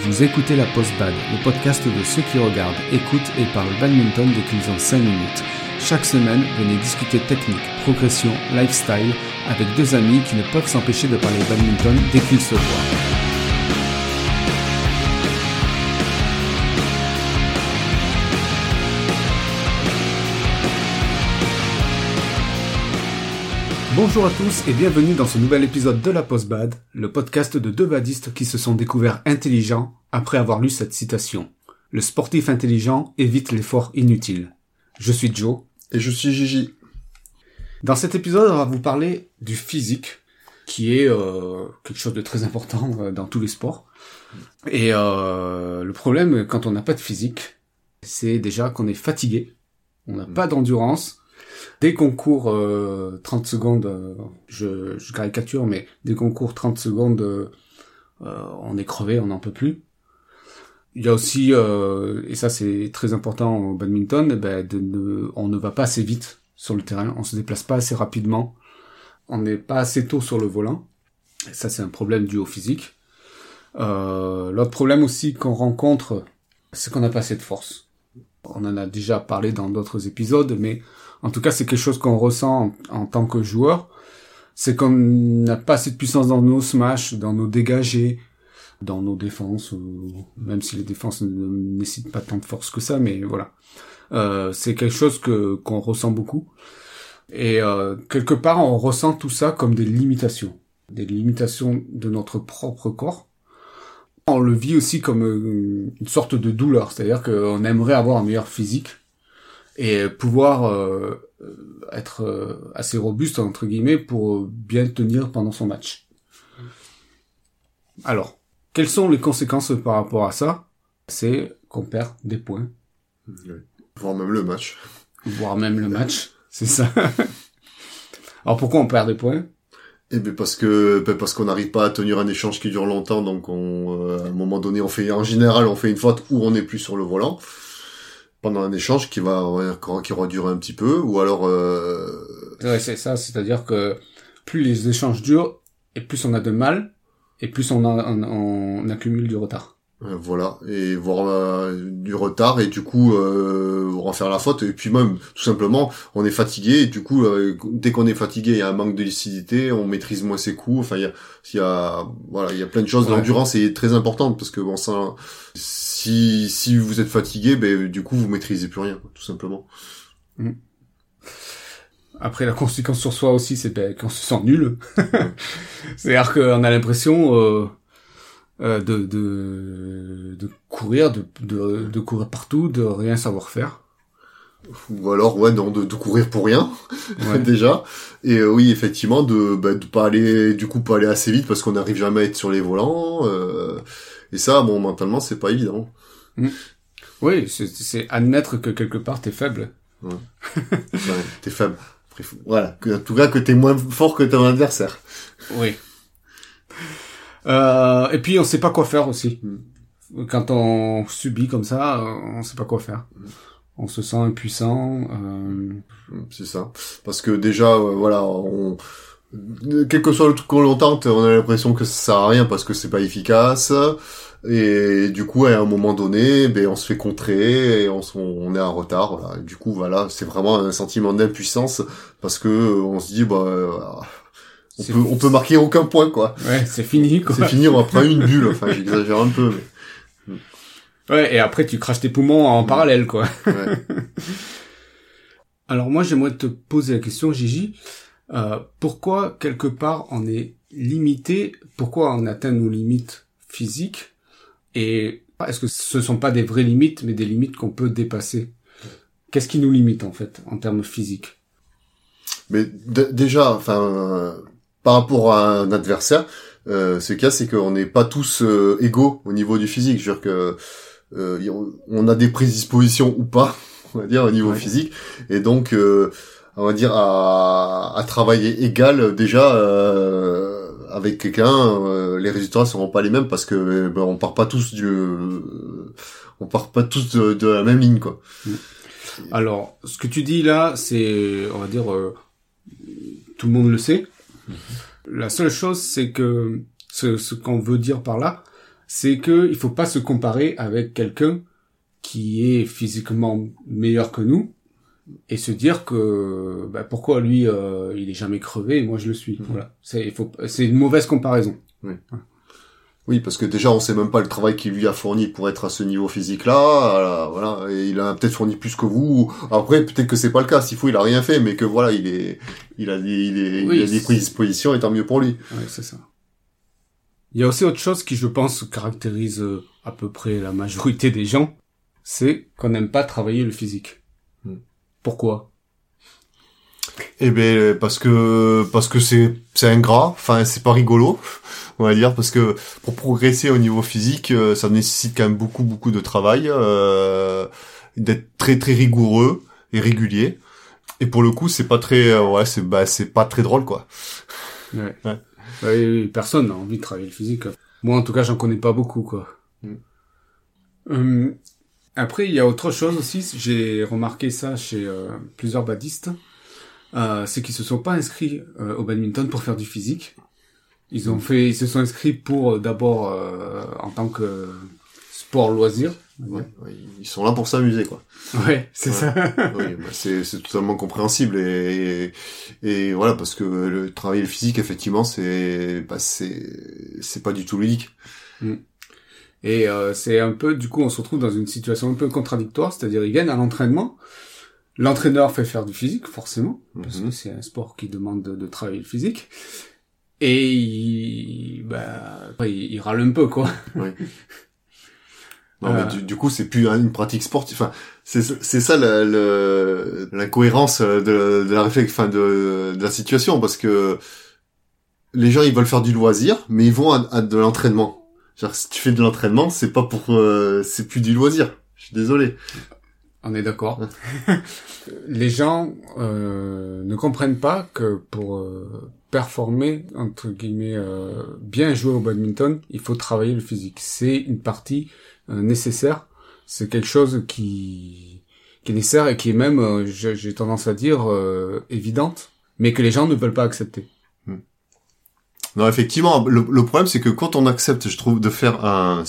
Vous écoutez la Post Bad, le podcast de ceux qui regardent, écoutent et parlent badminton dès qu'ils ont 5 minutes. Chaque semaine, venez discuter technique, progression, lifestyle avec deux amis qui ne peuvent s'empêcher de parler badminton dès qu'ils se voient. Bonjour à tous et bienvenue dans ce nouvel épisode de la Post-Bad, le podcast de deux badistes qui se sont découverts intelligents après avoir lu cette citation. Le sportif intelligent évite l'effort inutile. Je suis Joe. Et je suis Gigi. Dans cet épisode, on va vous parler du physique, qui est euh, quelque chose de très important euh, dans tous les sports. Et euh, le problème, quand on n'a pas de physique, c'est déjà qu'on est fatigué, on n'a pas d'endurance, Dès qu'on court 30 secondes, euh, je, caricature, mais dès qu'on court 30 secondes, euh, on est crevé, on n'en peut plus. Il y a aussi, euh, et ça c'est très important au badminton, eh ben on ne va pas assez vite sur le terrain, on se déplace pas assez rapidement, on n'est pas assez tôt sur le volant. Ça c'est un problème dû au physique. L'autre problème aussi qu'on rencontre, c'est qu'on n'a pas assez de force. On en a déjà parlé dans d'autres épisodes, mais en tout cas c'est quelque chose qu'on ressent en, tant que joueur, c'est qu'on n'a pas assez de puissance dans nos smash, dans nos dégagés, dans nos défenses, même si les défenses ne nécessitent pas tant de force que ça, mais voilà. Euh, c'est quelque chose que qu'on ressent beaucoup. Et euh, quelque part, on ressent tout ça comme des limitations, des limitations de notre propre corps. On le vit aussi comme euh, une sorte de douleur, c'est-à-dire qu'on aimerait avoir un meilleur physique, et pouvoir euh, être euh, assez robuste entre guillemets pour bien tenir pendant son match. Alors, quelles sont les conséquences par rapport à ça? C'est qu'on perd des points. Voire même le match. Voire même le match, c'est ça. Alors pourquoi on perd des points? Eh bien parce que ben, parce qu'on n'arrive pas à tenir un échange qui dure longtemps, donc on, euh, à un moment donné, on fait en général on fait une faute où on n'est plus sur le volant pendant un échange qui va qui aura duré un petit peu ou alors euh... ouais c'est ça c'est-à-dire que plus les échanges durent et plus on a de mal et plus on, accumule du retard voilà. Et voir euh, du retard et du coup euh, on va faire la faute. Et puis même tout simplement on est fatigué et du coup euh, dès qu'on est fatigué il y a un manque de lucidité on maîtrise moins ses coups. Enfin il y a, y a voilà il y a plein de choses. L'endurance est très importante parce que bon ça si si vous êtes fatigué ben du coup vous maîtrisez plus rien tout simplement. Mm. Après, la conséquence sur soi aussi, c'est ben, qu'on se sent nul. C'est-à-dire qu'on a l'impression euh, euh, de, de, de courir, de, de, de, courir partout, de rien savoir faire. Ou alors, ouais, non, de, de courir pour rien, déjà. Et euh, oui, effectivement, de, bah, de pas aller, du coup, pas aller assez vite parce qu'on n'arrive jamais à être sur les volants. Euh, et ça, bon, mentalement, c'est pas évident. Mm. Oui, c'est admettre que quelque part t'es faible. Ouais. ouais t'es faible. Voilà, que, en tout cas que t'es moins fort que ton adversaire. Oui. Euh, et puis on sait pas quoi faire aussi. Quand on subit comme ça, on sait pas quoi faire. On se sent impuissant. Euh... C'est ça. Parce que déjà, euh, voilà, on... quel que soit le truc qu'on tente, on a l'impression que ça sert à rien parce que c'est pas efficace. Et du coup, à un moment donné, ben, on se fait contrer et on, on est en retard. Voilà. du coup, voilà, c'est vraiment un sentiment d'impuissance parce que on se dit, bah, on peut, on peut marquer aucun point, quoi. Ouais, c'est fini, quoi. C'est fini, on va prendre une bulle. Enfin, j'exagère un peu, mais... Ouais, et après, tu craches tes poumons en parallèle, quoi. Ouais. Alors moi, j'aimerais te poser la question, Gigi. Euh, pourquoi, quelque part, on est limité? Pourquoi on atteint nos limites physiques? Et est-ce que ce sont pas des vraies limites, mais des limites qu'on peut dépasser? Qu'est-ce qui nous limite, en fait, en termes physiques? Mais déjà, enfin, par rapport à un adversaire, euh, ce cas c'est qu'on n'est pas tous euh, égaux au niveau du physique. Je veux dire que euh, on a des prédispositions ou pas, on va dire au niveau physique, et donc euh, on va dire à, à travailler égal déjà euh, avec quelqu'un, les résultats seront pas les mêmes parce que ben, on part pas tous du, on part pas tous de, la même ligne quoi. Mm. Alors, ce que tu dis là, c'est, on va dire, tout le monde le sait. La seule chose, c'est que ce, ce qu'on veut dire par là, c'est que il faut pas se comparer avec quelqu'un qui est physiquement meilleur que nous et se dire que bah, pourquoi lui euh, il est jamais crevé et moi je le suis. Voilà, c'est il faut c'est une mauvaise comparaison. Oui, parce que déjà on sait même pas le travail qu'il lui a fourni pour être à ce niveau physique là, voilà, et il a peut-être fourni plus que vous. Après peut-être que c'est pas le cas, s'il faut il a rien fait, mais que voilà il est, il a des, il est, Oui, il a des prédispositions et tant mieux pour lui. Ouais, c'est ça. Il y a aussi autre chose qui, je pense, caractérise euh, à peu près la majorité des gens, c'est qu'on n'aime pas travailler le physique. Hmm. Pourquoi? Eh ben parce que parce que c'est c'est ingrat, enfin c'est pas rigolo, on va dire parce que pour progresser au niveau physique, euh, ça nécessite quand même beaucoup beaucoup de travail, euh, d'être très très rigoureux et régulier. Et pour le coup, c'est pas très euh, ouais, c'est bah c'est pas très drôle quoi. ouais. Ouais. Bah personne n'a envie de travailler le physique. Moi, en tout cas, j'en connais pas beaucoup, quoi. Hmm. Hum, après, il y a autre chose aussi, j'ai remarqué ça chez euh, plusieurs badistes, euh, c'est qu'ils se sont pas inscrits euh, au badminton pour faire du physique. Ils ont fait, ils se sont inscrits pour euh, d'abord euh, en tant que sport loisir. Ouais, ouais, ils sont là pour s'amuser quoi. Ouais, c'est Ouais. ça. oui, bah, c'est c'est totalement compréhensible et, et et voilà parce que le travail le physique effectivement c'est bah c'est c'est pas du tout ludique. Et euh, c'est un peu, du coup, on se retrouve dans une situation un peu contradictoire, c'est-à-dire ils viennent à l'entraînement, l'entraîneur fait faire du physique, forcément, parce Mhm. que c'est un sport qui demande de, de travailler le physique, et il, bah, il, il râle un peu, quoi. Non, Euh. mais du, du coup, c'est plus une pratique sportive. Enfin, c'est ça l'incohérence de, de la réflexion, enfin de, de la situation, parce que les gens ils veulent faire du loisir, mais ils vont à, à de l'entraînement. Genre, si tu fais de l'entraînement, c'est pas pour, euh, c'est plus du loisir. Je suis désolé. On est d'accord. Les gens euh, ne comprennent pas que pour euh, performer, entre guillemets, euh, bien jouer au badminton, il faut travailler le physique. C'est une partie euh, nécessaire. C'est quelque chose qui, qui est nécessaire et qui est même, euh, j'ai tendance à dire, euh, évidente, mais que les gens ne veulent pas accepter. Non, effectivement, le, le problème c'est que quand on accepte, je trouve, de faire un,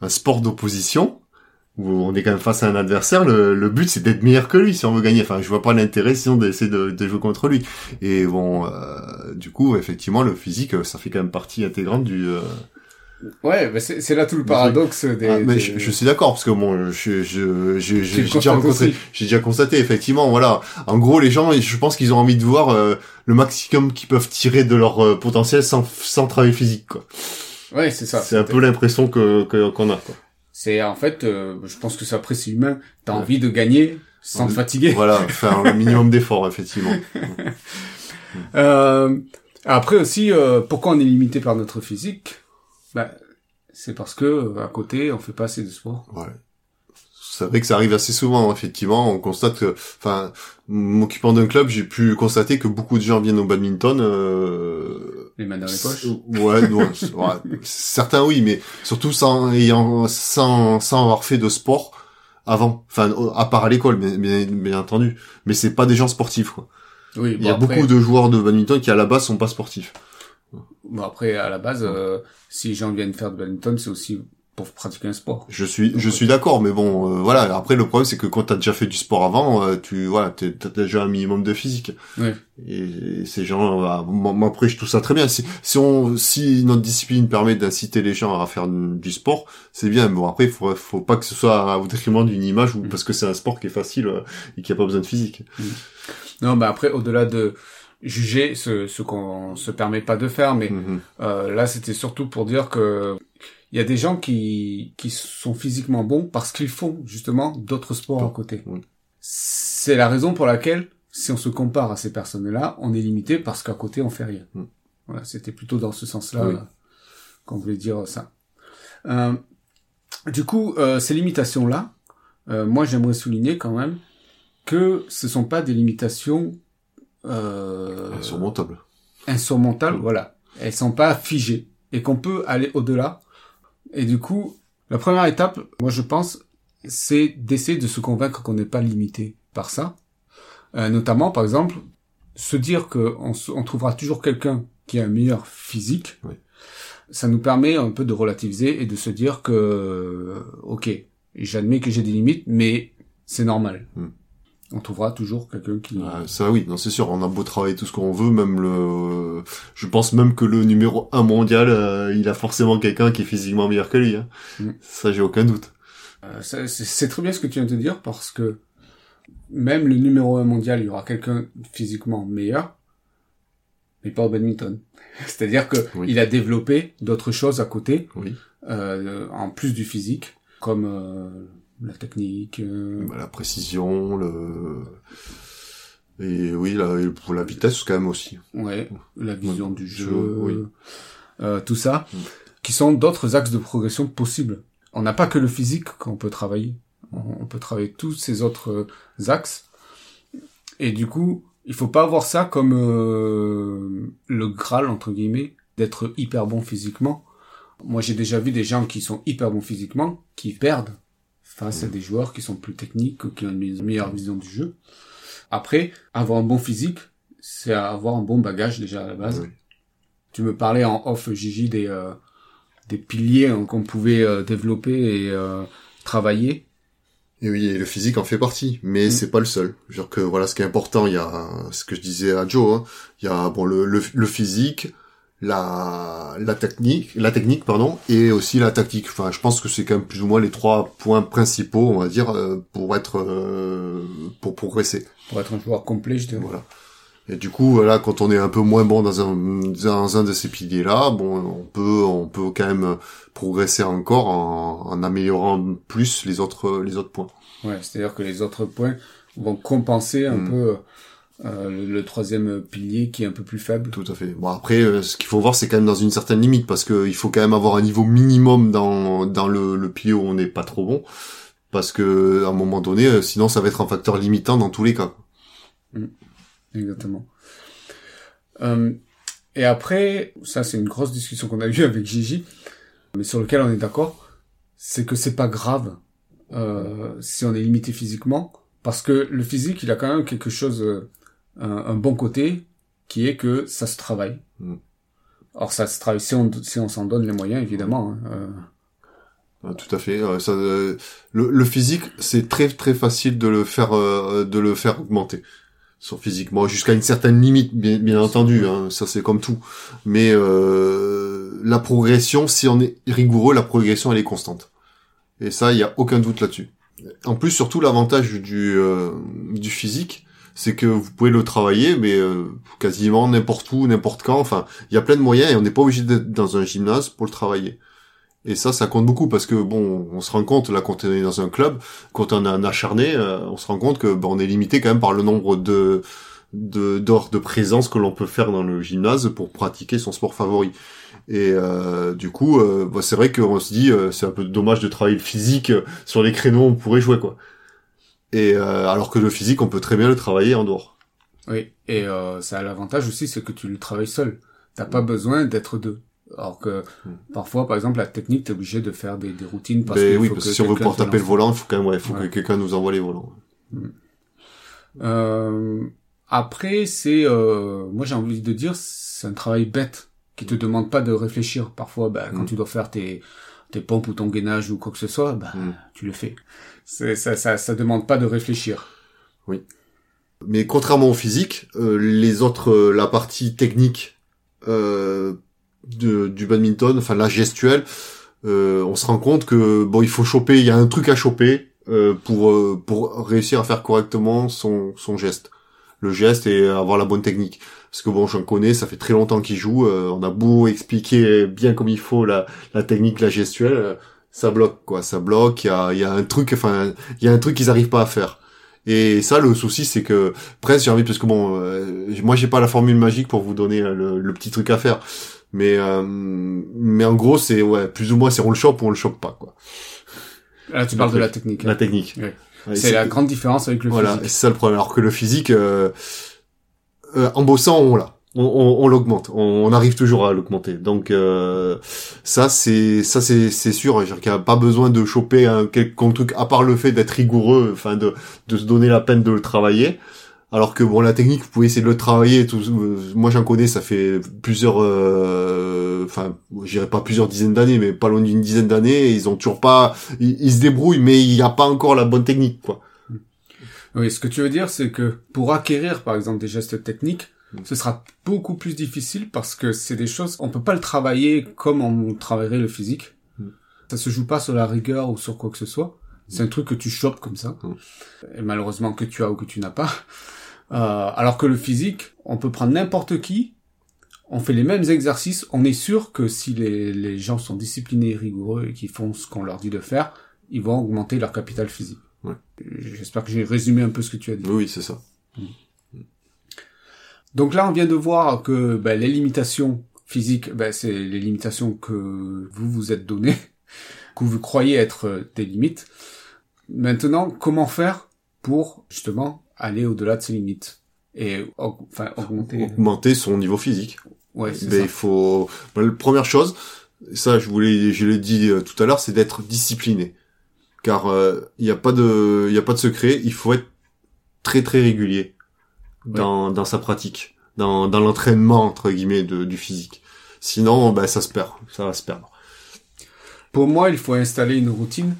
un sport d'opposition, où on est quand même face à un adversaire, le, le but c'est d'être meilleur que lui si on veut gagner. Enfin, je vois pas l'intérêt sinon d'essayer de, de jouer contre lui. Et bon, euh, du coup, effectivement, le physique, ça fait quand même partie intégrante du. euh, Ouais, mais c'est c'est là tout le paradoxe des. ah, mais des- je, je suis d'accord parce que bon, je, j'ai déjà rencontré, j'ai déjà constaté effectivement, voilà. En gros, les gens, je pense qu'ils ont envie de voir euh, le maximum qu'ils peuvent tirer de leur euh, potentiel sans, sans travail physique, quoi. Ouais, c'est ça. C'est un peu l'impression que que- qu'on a. Quoi. C'est en fait, euh, je pense que c'est après c'est humain. T'as Ouais. envie de gagner sans te fatiguer. Voilà, faire un minimum d'efforts, effectivement. Euh, après aussi, euh, pourquoi on est limité par notre physique? Bah, c'est parce que euh, à côté, on fait pas assez de sport. Ouais. C'est vrai que ça arrive assez souvent, effectivement. On constate que, enfin, m'occupant d'un club, j'ai pu constater que beaucoup de gens viennent au badminton. Euh, Les mains dans les poches. Ouais, certains oui, mais surtout sans ayant, sans, sans avoir fait de sport avant. Enfin, à part à l'école, bien, bien, bien entendu. Mais c'est pas des gens sportifs, quoi. Oui, Il y a beaucoup de joueurs de badminton qui à la base sont pas sportifs. Bon après, à la base, euh, si les gens viennent faire du badminton, c'est aussi pour pratiquer un sport. Je suis, je suis d'accord, mais bon, euh, voilà. Après, le problème, c'est que quand t'as déjà fait du sport avant, euh, tu, voilà, t'as déjà un minimum de physique. Oui. Et, ces gens, bah, moi, moi, après, je trouve ça très bien. Si, si on, si notre discipline permet d'inciter les gens à faire du sport, c'est bien. Bon, après, il faut, faut pas que ce soit au détriment d'une image ou Mm. parce que c'est un sport qui est facile euh, et qui a pas besoin de physique. Non, bah après, au-delà de juger ce, ce qu'on se permet pas de faire, mais Mhm. euh, là, c'était surtout pour dire que il y a des gens qui qui sont physiquement bons parce qu'ils font justement d'autres sports à côté. Oui. C'est la raison pour laquelle, si on se compare à ces personnes-là, on est limité parce qu'à côté, on fait rien. Mm. Voilà, c'était plutôt dans ce sens-là Oui. qu'on voulait dire ça. Euh, du coup, euh, ces limitations-là, euh, moi, j'aimerais souligner quand même que ce sont pas des limitations euh, Insurmontable. insurmontables, Mm. voilà. Elles sont pas figées et qu'on peut aller au-delà. Et du coup, la première étape, moi je pense, c'est d'essayer de se convaincre qu'on n'est pas limité par ça. Euh, notamment, par exemple, se dire que on, se- on trouvera toujours quelqu'un qui a un meilleur physique. Oui. ça nous permet un peu de relativiser et de se dire que, ok, j'admets que j'ai des limites, mais c'est normal. Hmm. On trouvera toujours quelqu'un qui... Ah, ça oui, non c'est sûr, on a beau travailler tout ce qu'on veut, même le, je pense même que le numéro 1 mondial, euh, il a forcément quelqu'un qui est physiquement meilleur que lui. Hein. Mm. Ça j'ai aucun doute. Euh, c'est très bien ce que tu viens de dire parce que même le numéro 1 mondial, il y aura quelqu'un physiquement meilleur, mais pas au badminton. C'est-à-dire que Oui. il a développé d'autres choses à côté, Oui. euh, en plus du physique, comme euh, la technique. euh, Bah, la précision, le et oui, la, pour la vitesse quand même aussi. Ouais, la vision Ouais, du je- jeu, oui. euh, tout ça, Mm. qui sont d'autres axes de progression possibles. On n'a pas que le physique qu'on peut travailler. On, peut travailler tous ces autres axes. Et du coup, il faut pas voir ça comme euh, le Graal, entre guillemets, d'être hyper bon physiquement. Moi, j'ai déjà vu des gens qui sont hyper bons physiquement, qui perdent face à des joueurs qui sont plus techniques, qui ont une meilleure vision du jeu. Après, avoir un bon physique, c'est avoir un bon bagage déjà à la base. Oui. Tu me parlais en off, Gigi, des, euh, des piliers hein, qu'on pouvait euh, développer et euh, travailler. Et oui, et le physique en fait partie, mais Mm. c'est pas le seul. Genre que voilà, ce qui est important, il y a ce que je disais à Joe, hein, il y a bon le, le, le physique, la la technique, la technique pardon, et aussi la tactique. Enfin, je pense que c'est quand même plus ou moins les trois points principaux, on va dire, euh, pour être euh, pour progresser. Pour être un joueur complet, je dirais. Voilà. Et du coup, voilà, quand on est un peu moins bon dans un, dans un de ces piliers-là, bon, on peut, on peut quand même progresser encore en, en améliorant plus les autres, les autres points. Ouais, c'est-à-dire que les autres points vont compenser un Mm. peu euh, le, troisième pilier qui est un peu plus faible. Tout à fait. Bon, après, euh, ce qu'il faut voir, c'est quand même dans une certaine limite, parce que il faut quand même avoir un niveau minimum dans, dans le, le pilier où on n'est pas trop bon, parce que à un moment donné, euh, sinon ça va être un facteur limitant dans tous les cas. Exactement. Euh, et après, ça c'est une grosse discussion qu'on a eue avec Gigi, mais sur lequel on est d'accord, c'est que c'est pas grave euh, si on est limité physiquement, parce que le physique, il a quand même quelque chose, euh, un, un bon côté, qui est que ça se travaille. Mm. Or ça se travaille si on si on s'en donne les moyens, évidemment. hein, euh, Euh, Tout à fait. euh, ça, euh, le, le physique, c'est très très facile de le faire euh, de le faire augmenter sur physiquement jusqu'à une certaine limite, bien, bien entendu. Hein, ça c'est comme tout. Mais euh, la progression, si on est rigoureux, la progression elle est constante. Et ça, il y a aucun doute là-dessus. En plus, surtout l'avantage du euh, du physique, c'est que vous pouvez le travailler, mais euh, quasiment n'importe où, n'importe quand. Enfin, il y a plein de moyens et on n'est pas obligé d'être dans un gymnase pour le travailler. Et ça, ça compte beaucoup parce que bon, on se rend compte là quand on est dans un club, quand on est un acharné, euh, on se rend compte que ben, on est limité quand même par le nombre de d'heures de présence que l'on peut faire dans le gymnase pour pratiquer son sport favori. Et euh, du coup, euh, bah, c'est vrai qu'on se dit, c'est un peu dommage de travailler le physique sur les créneaux où on pourrait jouer quoi. Et euh, alors que le physique, on peut très bien le travailler en dehors. Oui, et euh, ça a l'avantage aussi, c'est que tu le travailles seul. T'as pas besoin d'être deux. Alors que Mm. parfois, par exemple, la technique, t'es obligé de faire des, des routines parce Ben qu'il oui, faut parce que que si on veut pouvoir taper le volant, il faut quand même, ouais, faut Ouais. que quelqu'un nous envoie les volants. Euh, après, c'est, euh, moi j'ai envie de dire, c'est un travail bête qui te demande pas de réfléchir. Parfois, bah, quand tu dois faire tes, tes pompes ou ton gainage ou quoi que ce soit, bah, Mm. tu le fais. Ça, ça, ça demande pas de réfléchir. Mais contrairement au physique, euh, les autres, euh, la partie technique euh, du badminton, enfin la gestuelle, euh, on se rend compte que bon, il faut choper, il y a un truc à choper euh, pour pour réussir à faire correctement son son geste, le geste et avoir la bonne technique. Parce que bon, j'en connais, ça fait très longtemps qu'ils jouent. on a beau expliquer bien comme il faut la la technique, la gestuelle, ça bloque quoi, ça bloque. Il y a il y a un truc, enfin il y a un truc qu'ils arrivent pas à faire. Et ça, le souci, c'est que presque j'ai envie parce que bon, euh, moi j'ai pas la formule magique pour vous donner le, le petit truc à faire, mais euh, mais en gros c'est ouais plus ou moins c'est on le chope ou on le chope pas quoi. Là, tu Le parles de la technique. La hein. technique. Ouais. Ouais, C'est la grande différence avec le voilà, physique. c'est ça le problème. Alors que le physique, euh, euh, en bossant, on l'a. On, on, on l'augmente. On, on arrive toujours à l'augmenter. Donc euh, ça, c'est ça, c'est c'est sûr. C'est-à-dire qu'il n'y a pas besoin de choper un quelconque truc à part le fait d'être rigoureux, enfin de de se donner la peine de le travailler. Alors que bon, la technique, vous pouvez essayer de le travailler. Tout, euh, moi, j'en connais, ça fait plusieurs, euh, enfin, pas plusieurs dizaines d'années, mais pas loin d'une dizaine d'années. Ils ont toujours pas, ils, se débrouillent, mais il n'y a pas encore la bonne technique, quoi. Oui, ce que tu veux dire, c'est que pour acquérir, par exemple, des gestes techniques. Ce sera beaucoup plus difficile parce que c'est des choses, on peut pas le travailler comme on travaillerait le physique. Mm. Ça se joue pas sur la rigueur ou sur quoi que ce soit. C'est un truc que tu chopes comme ça. Mm. Et malheureusement que tu as ou que tu n'as pas. Euh, alors que le physique, on peut prendre n'importe qui, on fait les mêmes exercices, on est sûr que si les, les gens sont disciplinés, rigoureux et qui font ce qu'on leur dit de faire, ils vont augmenter leur capital physique. Ouais. J'espère que j'ai résumé un peu ce que tu as dit. Oui, c'est ça. Mm. Donc là, on vient de voir que ben, les limitations physiques, ben, c'est les limitations que vous vous êtes données, que vous croyez être des limites. Maintenant, comment faire pour justement aller au-delà de ses limites et enfin augmenter augmenter son niveau physique. Ouais, c'est ça. il faut la première chose, ça je voulais je l'ai dit euh, tout à l'heure, c'est d'être discipliné. Car il euh, n'y a pas de il y a pas de secret, il faut être très très régulier dans dans sa pratique, dans dans l'entraînement entre guillemets de, du physique. Sinon ben ça se perd, ça va se perdre. Pour moi, il faut installer une routine.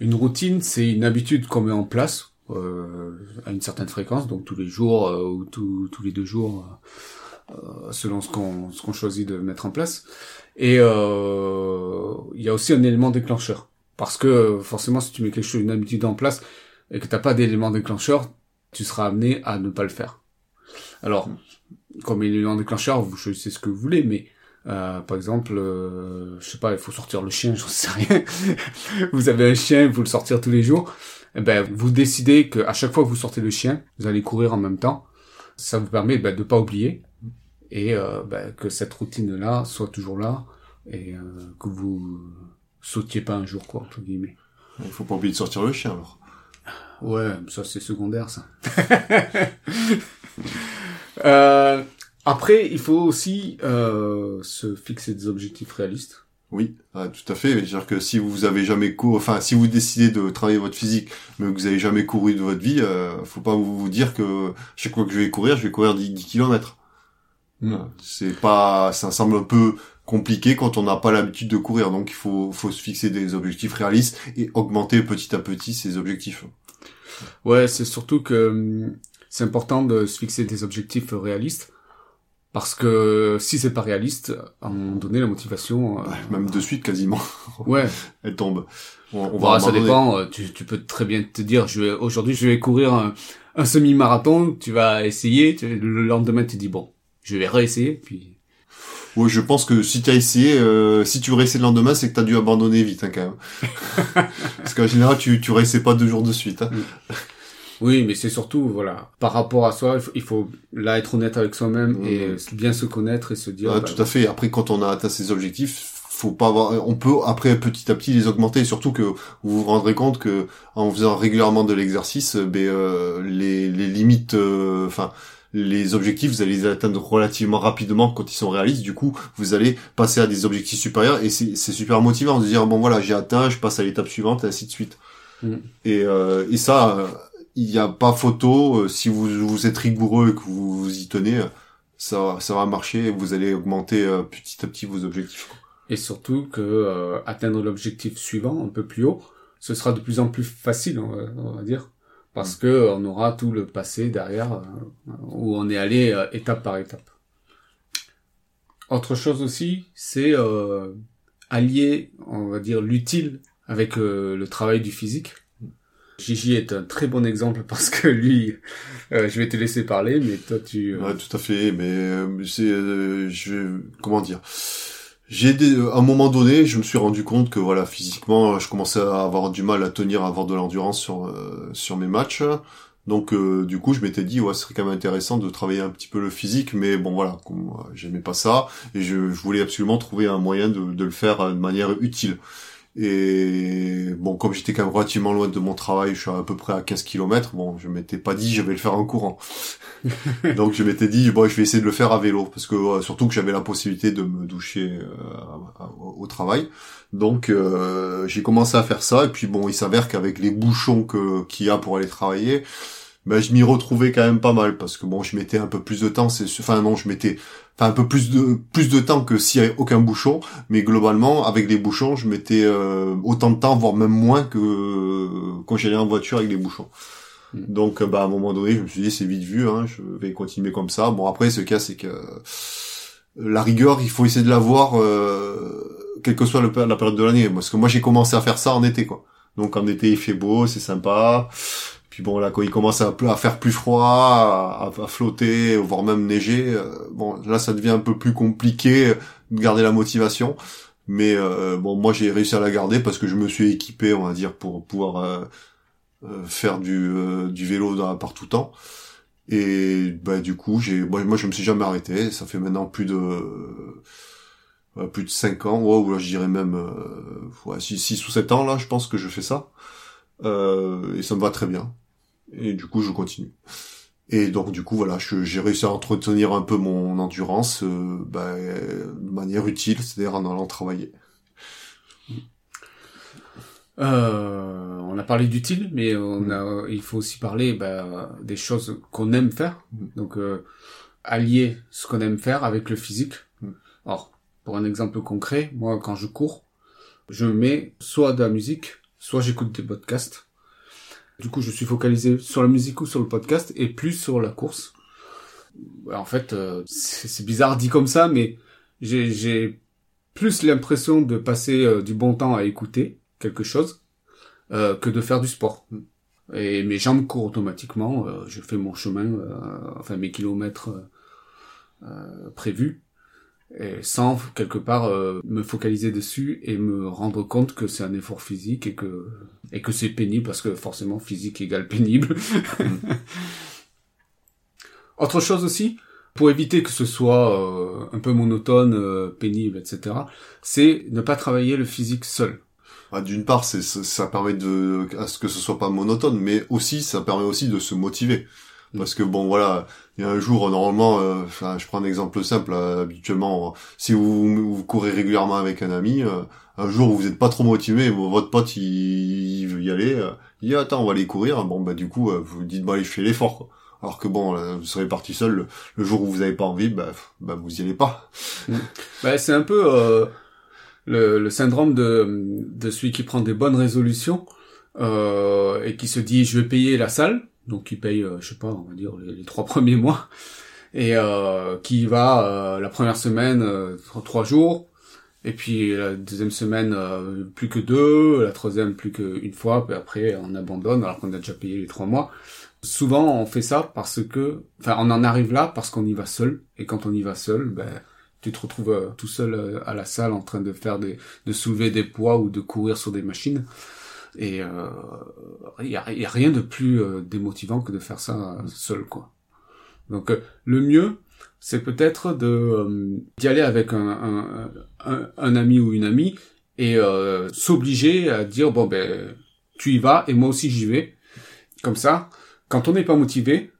Une routine, c'est une habitude qu'on met en place euh, à une certaine fréquence, donc tous les jours euh, ou tous les deux jours, euh, selon ce qu'on ce qu'on choisit de mettre en place. Et il y a aussi un élément déclencheur, parce que forcément, si tu mets quelque chose, une habitude en place et que t'as pas d'élément déclencheur, tu seras amené à ne pas le faire. Alors, comme élément déclencheur, vous choisissez ce que vous voulez, mais euh, par exemple, euh, je sais pas, il faut sortir le chien, j'en sais rien. vous avez un chien, il faut le sortir tous les jours eh ben, vous décidez que à chaque fois que vous sortez le chien, vous allez courir en même temps. Ça vous permet ben, de pas oublier et euh, ben, que cette routine-là soit toujours là et euh, que vous sautiez pas un jour, quoi, entre guillemets. Il faut pas oublier de sortir le chien, alors. Ouais, ça c'est secondaire, ça. euh, après, il faut aussi euh, se fixer des objectifs réalistes. Oui, ah, tout à fait. C'est-à-dire que si vous avez jamais couru, enfin, si vous décidez de travailler votre physique, mais que vous avez jamais couru de votre vie, euh, faut pas vous, dire que chaque fois que je vais courir, je vais courir 10, 10 km. C'est pas, ça semble un peu compliqué quand on n'a pas l'habitude de courir. Donc il faut, faut se fixer des objectifs réalistes et augmenter petit à petit ces objectifs. Ouais, c'est surtout que hum, c'est important de se fixer des objectifs réalistes parce que si c'est pas réaliste, à un moment donné, la motivation... Euh, même de suite, quasiment. ouais. Elle tombe. On, on va ça dépend. Euh, tu, tu, peux très bien te dire, je vais aujourd'hui, je vais courir un, un semi-marathon. Tu vas essayer. le lendemain, tu dis bon, je vais réessayer. Puis. Oui, je pense que si tu as essayé, euh, si tu réessayes le lendemain, c'est que tu as dû abandonner vite, hein, quand même. Parce qu'en général, tu, tu réessayes pas deux jours de suite. Hein. Mm. Oui, mais c'est surtout, voilà, par rapport à soi, il faut, là être honnête avec soi-même et mmh. bien se connaître et se dire. Ah, bah, tout à fait. Après, quand on a atteint ses objectifs, faut pas avoir, on peut après petit à petit les augmenter. Surtout que vous vous rendrez compte que en faisant régulièrement de l'exercice, ben, euh, les, les limites, euh, enfin. Les objectifs, vous allez les atteindre relativement rapidement quand ils sont réalistes. Du coup, vous allez passer à des objectifs supérieurs et c'est super motivant de dire bon voilà, j'ai atteint, je passe à l'étape suivante et ainsi de suite. Mmh. Et, euh, et ça, il n'y a pas photo. Euh, si vous, vous êtes rigoureux et que vous, vous y tenez, ça, ça va marcher et vous allez augmenter euh, petit à petit vos objectifs. Et surtout que euh, atteindre l'objectif suivant un peu plus haut, ce sera de plus en plus facile, on va, dire, parce mm. que on aura tout le passé derrière où on est allé étape par étape. Autre chose aussi, c'est allier, on va dire, l'utile avec le travail du physique. Gigi est un très bon exemple parce que lui, euh, je vais te laisser parler, mais toi tu. Euh, ouais, tout à fait. Mais euh, c'est, je, comment dire. J'ai à un moment donné, je me suis rendu compte que voilà, physiquement, je commençais à avoir du mal à tenir, à avoir de l'endurance sur sur mes matchs. Donc du coup, je m'étais dit ouais, ce serait quand même intéressant de travailler un petit peu le physique, mais bon voilà, j'aimais pas ça et je, je, voulais absolument trouver un moyen de, de le faire de manière utile. Et bon, comme j'étais quand même relativement loin de mon travail, je suis à peu près à 15 km, bon, je m'étais pas dit je vais le faire en courant. Donc je m'étais dit, bon, je vais essayer de le faire à vélo, parce que surtout que j'avais la possibilité de me doucher euh, au travail. Donc euh, j'ai commencé à faire ça, et puis bon, il s'avère qu'avec les bouchons que qu'il y a pour aller travailler, ben je m'y retrouvais quand même pas mal parce que bon je mettais un peu plus de temps c'est enfin non je mettais enfin un peu plus de plus de temps que s'il y avait aucun bouchon mais globalement avec les bouchons je mettais euh, autant de temps voire même moins que quand j'allais en voiture avec les bouchons. Mm. donc bah à un moment donné je me suis dit c'est vite vu hein, je vais continuer comme ça. Bon après ce cas c'est que la rigueur il faut essayer de l'avoir euh, quelle que soit la période de l'année. Parce que moi j'ai commencé à faire ça en été quoi. Donc en été il fait beau c'est sympa puis bon là quand il commence à, à faire plus froid, à, flotter, voire même neiger, euh, bon là ça devient un peu plus compliqué de garder la motivation. Mais euh, bon moi j'ai réussi à la garder parce que je me suis équipé on va dire pour pouvoir euh, faire du, vélo par tout temps. Et bah du coup j'ai moi, je me suis jamais arrêté. Ça fait maintenant plus de plus de 5 ans, ou je dirais même euh, 6, ou 7 ans là, je pense que je fais ça. Euh, et ça me va très bien. Et du coup, je continue. Et donc, du coup, voilà, j'ai réussi à entretenir un peu mon endurance euh, bah, de manière utile, c'est-à-dire en allant travailler. Euh, on a parlé d'utile, mais on a, il faut aussi parler bah, des choses qu'on aime faire. Donc, euh, allier ce qu'on aime faire avec le physique. Alors, pour un exemple concret, moi, quand je cours, je mets soit de la musique, soit j'écoute des podcasts. Du coup, je suis focalisé sur la musique ou sur le podcast et plus sur la course. En fait, euh, c'est bizarre dit comme ça, mais j'ai plus l'impression de passer euh, du bon temps à écouter quelque chose euh, que de faire du sport. Et mes jambes courent automatiquement. je fais mon chemin, enfin mes kilomètres prévus et sans quelque part euh, me focaliser dessus et me rendre compte que c'est un effort physique et que et que c'est pénible parce que forcément physique égale pénible. Autre chose aussi, pour éviter que ce soit euh, un peu monotone, euh, pénible, etc., c'est ne pas travailler le physique seul. Ah, d'une part, c'est ça permet de à ce que ce soit pas monotone, mais aussi ça permet aussi de se motiver. Parce que bon voilà, il y a un jour normalement, euh, je prends un exemple simple. Euh, habituellement, si vous, vous, courez régulièrement avec un ami, euh, un jour vous n'êtes pas trop motivé, votre pote il, veut y aller, il dit attends on va aller courir. Bon bah du coup vous dites bah allez je fais l'effort. Alors que bon, vous serez parti seul le, jour où vous n'avez pas envie, bah, bah vous y allez pas. Mm. bah, c'est un peu le, le, syndrome de, de celui qui prend des bonnes résolutions et qui se dit je vais payer la salle donc il paye, euh, je sais pas, on va dire les, trois premiers mois, et euh, qui va euh, la première semaine trois jours, et puis la deuxième semaine plus que deux, la troisième plus qu'une fois, puis après on abandonne alors qu'on a déjà payé les trois mois. Souvent on fait ça parce que, enfin on en arrive là parce qu'on y va seul, et quand on y va seul, ben tu te retrouves tout seul à la salle en train de faire des, de soulever des poids ou de courir sur des machines. Et il euh, y, a, rien de plus euh, démotivant que de faire ça seul, quoi. Donc euh, le mieux, c'est peut-être de d'y aller avec un, un, un, ami ou une amie et s'obliger à dire bon ben tu y vas et moi aussi j'y vais. Comme ça, quand on n'est pas motivé,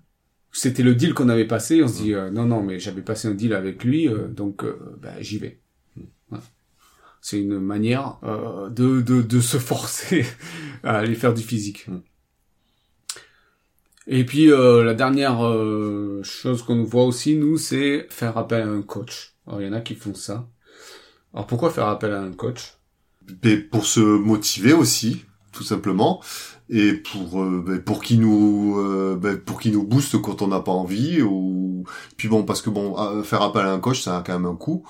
c'était le deal qu'on avait passé, on se dit non non mais j'avais passé un deal avec lui donc ben, j'y vais c'est une manière euh, de, de, de, se forcer à aller faire du physique. Mm. Et puis euh, la dernière euh, chose qu'on voit aussi, nous, c'est faire appel à un coach. Alors il y en a qui font ça. Alors pourquoi faire appel à un coach? Pour se motiver aussi, tout simplement, et pour ben, pour qui nous ben, pour qui nous booste quand on n'a pas envie ou puis bon parce que bon faire appel à un coach ça a quand même un coût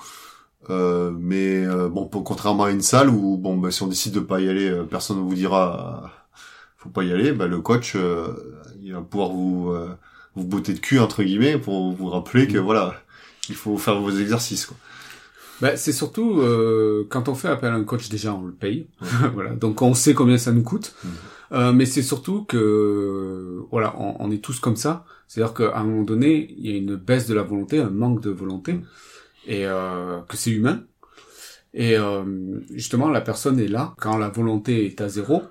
euh, mais euh, bon, contrairement à une salle où bon, bah, si on décide de pas y aller, euh, personne ne vous dira faut pas y aller. Bah, le coach, il va pouvoir vous vous botter de cul entre guillemets pour vous rappeler que mm. voilà, il faut faire vos exercices. Quoi. Bah, c'est surtout quand on fait appel à un coach déjà on le paye, voilà, donc on sait combien ça nous coûte. Mm. mais c'est surtout que voilà, on, on, est tous comme ça. C'est-à-dire qu'à un moment donné, il y a une baisse de la volonté, un manque de volonté. Mm et euh, que c'est humain. Et euh, justement, la personne est là quand la volonté est à zéro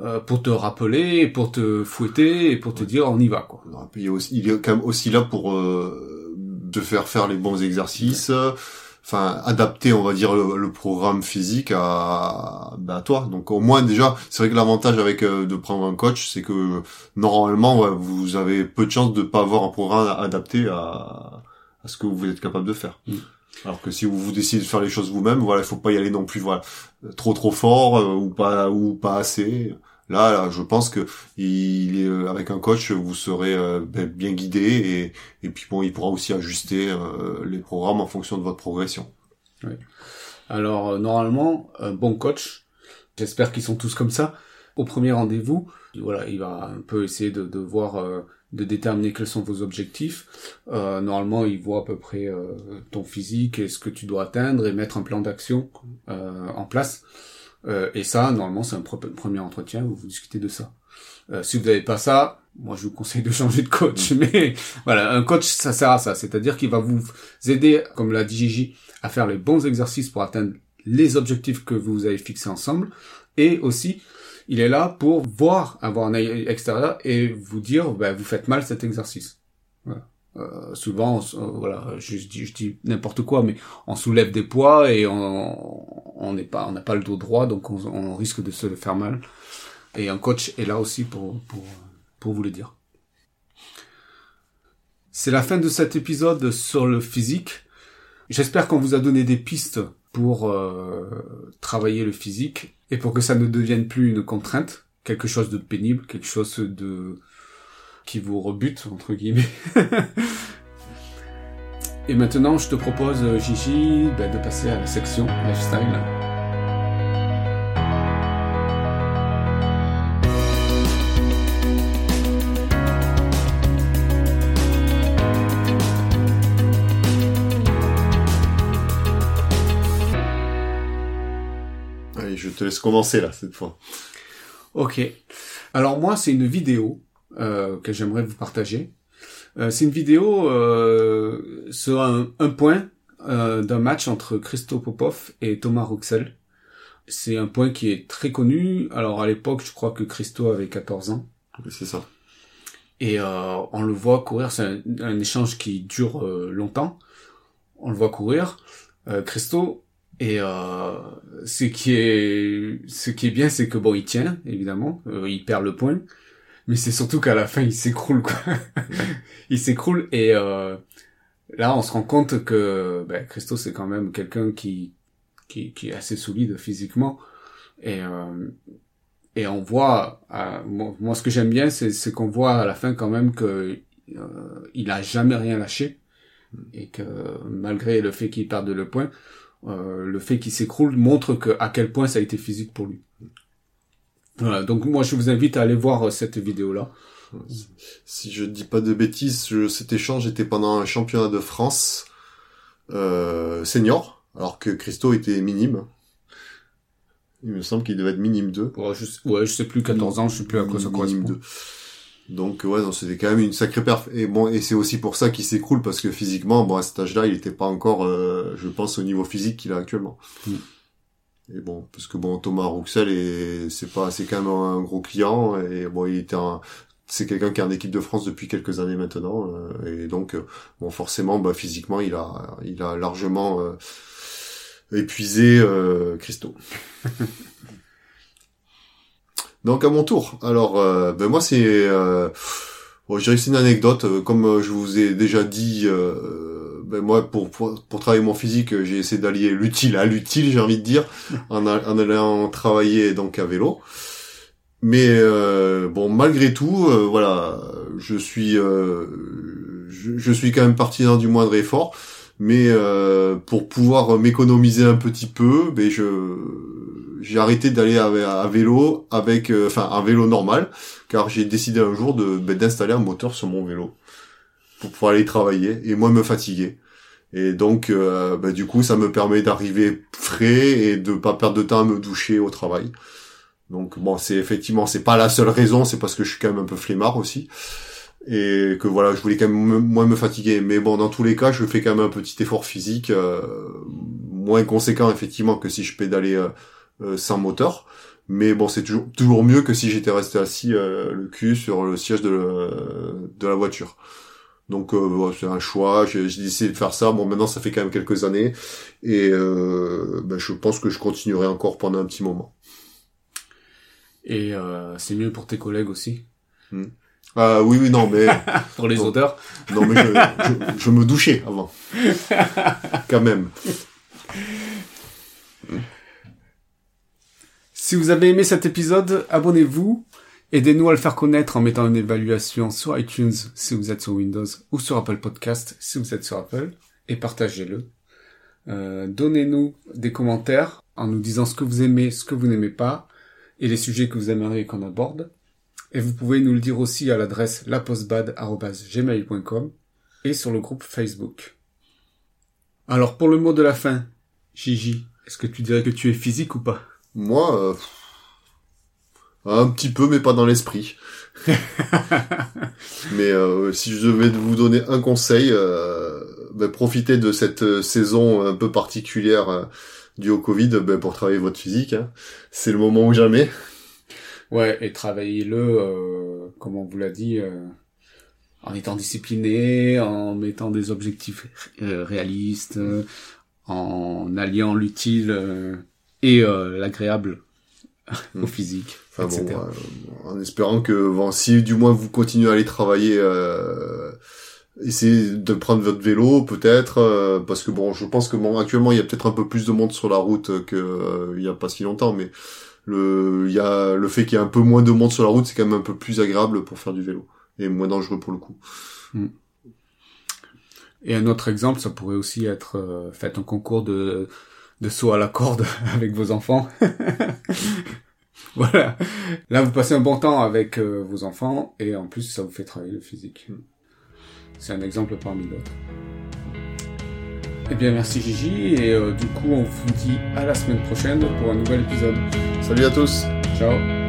euh, pour te rappeler, pour te fouetter et pour te dire on y va quoi. il, est aussi, il est quand même aussi là pour te faire faire les bons exercices, enfin adapter on va dire le, programme physique à, bah, à toi donc au moins déjà c'est vrai que l'avantage avec euh, de prendre un coach c'est que normalement vous avez peu de chances de pas avoir un programme adapté à, à ce que vous êtes capable de faire mm. alors que si vous, vous décidez de faire les choses vous-même voilà il faut pas y aller non plus voilà trop trop fort euh, ou pas ou pas assez Là, là, je pense que il euh, avec un coach, vous serez euh, ben, bien guidé et, et puis bon, il pourra aussi ajuster les programmes en fonction de votre progression. Oui. Alors normalement, un bon coach, j'espère qu'ils sont tous comme ça. Au premier rendez-vous, voilà, il va un peu essayer de, de voir, de déterminer quels sont vos objectifs. normalement, il voit à peu près ton physique et ce que tu dois atteindre et mettre un plan d'action en place. Euh, et ça, normalement, c'est un premier entretien où vous discutez de ça. Euh, si vous n'avez pas ça, moi je vous conseille de changer de coach. Mm. Mais voilà, un coach, ça sert à ça. C'est-à-dire qu'il va vous aider, comme l'a dit Gigi, à faire les bons exercices pour atteindre les objectifs que vous avez fixés ensemble. Et aussi, il est là pour voir, avoir un œil extérieur et vous dire, ben, vous faites mal cet exercice. Euh, souvent, euh, voilà, je, dis, je dis n'importe quoi, mais on soulève des poids et on n'est pas, on n'a pas le dos droit, donc on, on, risque de se faire mal. Et un coach est là aussi pour pour pour vous le dire. C'est la fin de cet épisode sur le physique. J'espère qu'on vous a donné des pistes pour euh, travailler le physique et pour que ça ne devienne plus une contrainte, quelque chose de pénible, quelque chose de qui vous rebute, entre guillemets. Et maintenant, je te propose, euh, Gigi, ben, de passer à la section lifestyle. Te laisse commencer là, cette fois. Ok. Alors moi, c'est une vidéo euh, que j'aimerais vous partager. Euh, c'est une vidéo euh, sur un, un point euh, d'un match entre Christo Popov et Thomas Ruxel. C'est un point qui est très connu. Alors à l'époque, je crois que Christo avait 14 ans. Oui, c'est ça. Et euh, on le voit courir. C'est un, un, échange qui dure euh, longtemps. On le voit courir. Christo et ce qui est ce qui est bien, c'est que bon, il tient évidemment. il perd le point. Mais c'est surtout qu'à la fin il s'écroule quoi. il s'écroule et euh, là on se rend compte que ben, Christo c'est quand même quelqu'un qui, qui, qui est assez solide physiquement. Et euh, et on voit euh, moi, ce que j'aime bien c'est c'est qu'on voit à la fin quand même que euh, il a jamais rien lâché. Et que malgré le fait qu'il perde le point euh, le fait qu'il s'écroule montre que à quel point ça a été physique pour lui. Voilà, donc moi je vous invite à aller voir euh, cette vidéo-là. Si je dis pas de bêtises, cet échange était pendant un championnat de France euh, senior, alors que Christo était minime. Il me semble qu'il devait être minime 2. Ouais, je, ouais, je sais plus, 14 ans, je sais plus à quoi ça correspond. 2. Donc ouais, c'était quand même une sacrée perf. Et bon, et c'est aussi pour ça qu'il s'écroule parce que physiquement, bon à cet âge-là, il était pas encore, euh, je pense, au niveau physique qu'il a actuellement. Mm. Et bon, parce que bon, Thomas Rouxel est, c'est pas, c'est quand même un gros client et bon, il était un, c'est quelqu'un qui est en équipe de France depuis quelques années maintenant euh, et donc euh, bon, forcément, bah, physiquement, il a, il a largement euh, épuisé Christo. donc à mon tour. Alors, ben moi c'est, bon, je dirais que c'est une anecdote, comme je vous ai déjà dit. Euh, ben moi, pour, pour, pour, travailler mon physique, j'ai essayé d'allier l'utile à l'utile, j'ai envie de dire, en, en, allant travailler donc à vélo. Mais euh, bon, malgré tout, euh, voilà, je suis, euh, je, je, suis quand même partisan du moindre effort. Mais euh, pour pouvoir m'économiser un petit peu, ben je j'ai arrêté d'aller à, vélo avec, euh, enfin, un vélo normal, car j'ai décidé un jour de ben, d'installer un moteur sur mon vélo pour pouvoir aller travailler et moi me fatiguer. Et donc, euh, bah, du coup, ça me permet d'arriver frais et de pas perdre de temps à me doucher au travail. Donc bon, c'est effectivement, c'est pas la seule raison, c'est parce que je suis quand même un peu flemmard aussi et que voilà, je voulais quand même moins me fatiguer. Mais bon, dans tous les cas, je fais quand même un petit effort physique euh, moins conséquent effectivement que si je pédalais euh sans moteur. Mais bon, c'est toujours toujours mieux que si j'étais resté assis le cul sur le siège de, de la voiture. Donc euh, c'est un choix, j'ai décidé de faire ça. Bon maintenant ça fait quand même quelques années et euh, ben, je pense que je continuerai encore pendant un petit moment. Et euh, c'est mieux pour tes collègues aussi. Ah oui oui non mais Pour les odeurs. non mais je, je, je me douchais avant quand même. Si vous avez aimé cet épisode, abonnez-vous. Aidez-nous à le faire connaître en mettant une évaluation sur iTunes si vous êtes sur Windows ou sur Apple Podcast si vous êtes sur Apple et partagez-le. Euh, Donnez-nous des commentaires en nous disant ce que vous aimez, ce que vous n'aimez pas et les sujets que vous aimeriez qu'on aborde. Et vous pouvez nous le dire aussi à l'adresse lapostbad.gmail.com et sur le groupe Facebook. Alors pour le mot de la fin, Gigi, est-ce que tu dirais que tu es physique ou pas? Moi euh, un petit peu mais pas dans l'esprit. mais euh, si je devais vous donner un conseil, euh, ben, profitez de cette euh, saison un peu particulière euh, due au Covid ben, pour travailler votre physique. hein. C'est le moment ou jamais. Ouais, et travaillez-le, euh, comme on vous l'a dit, euh, en étant discipliné, en mettant des objectifs réalistes, en alliant l'utile euh, et euh, l'agréable au Mm. physique, Enfin etc. bon, euh, en espérant que bon, si du moins vous continuez à aller travailler, euh, essayez de prendre votre vélo peut-être, euh, parce que bon, je pense que bon, actuellement il y a peut-être un peu plus de monde sur la route que euh, il y a pas si longtemps, mais le il y a le fait qu'il y ait un peu moins de monde sur la route, c'est quand même un peu plus agréable pour faire du vélo et moins dangereux pour le coup. Et un autre exemple, ça pourrait aussi être euh, faites un concours de, de saut à la corde avec vos enfants. voilà. Là, vous passez un bon temps avec euh, vos enfants et en plus, ça vous fait travailler le physique. C'est un exemple parmi d'autres. Eh bien, merci Gigi et euh, du coup, on vous dit à la semaine prochaine pour un nouvel épisode. Salut à tous. Ciao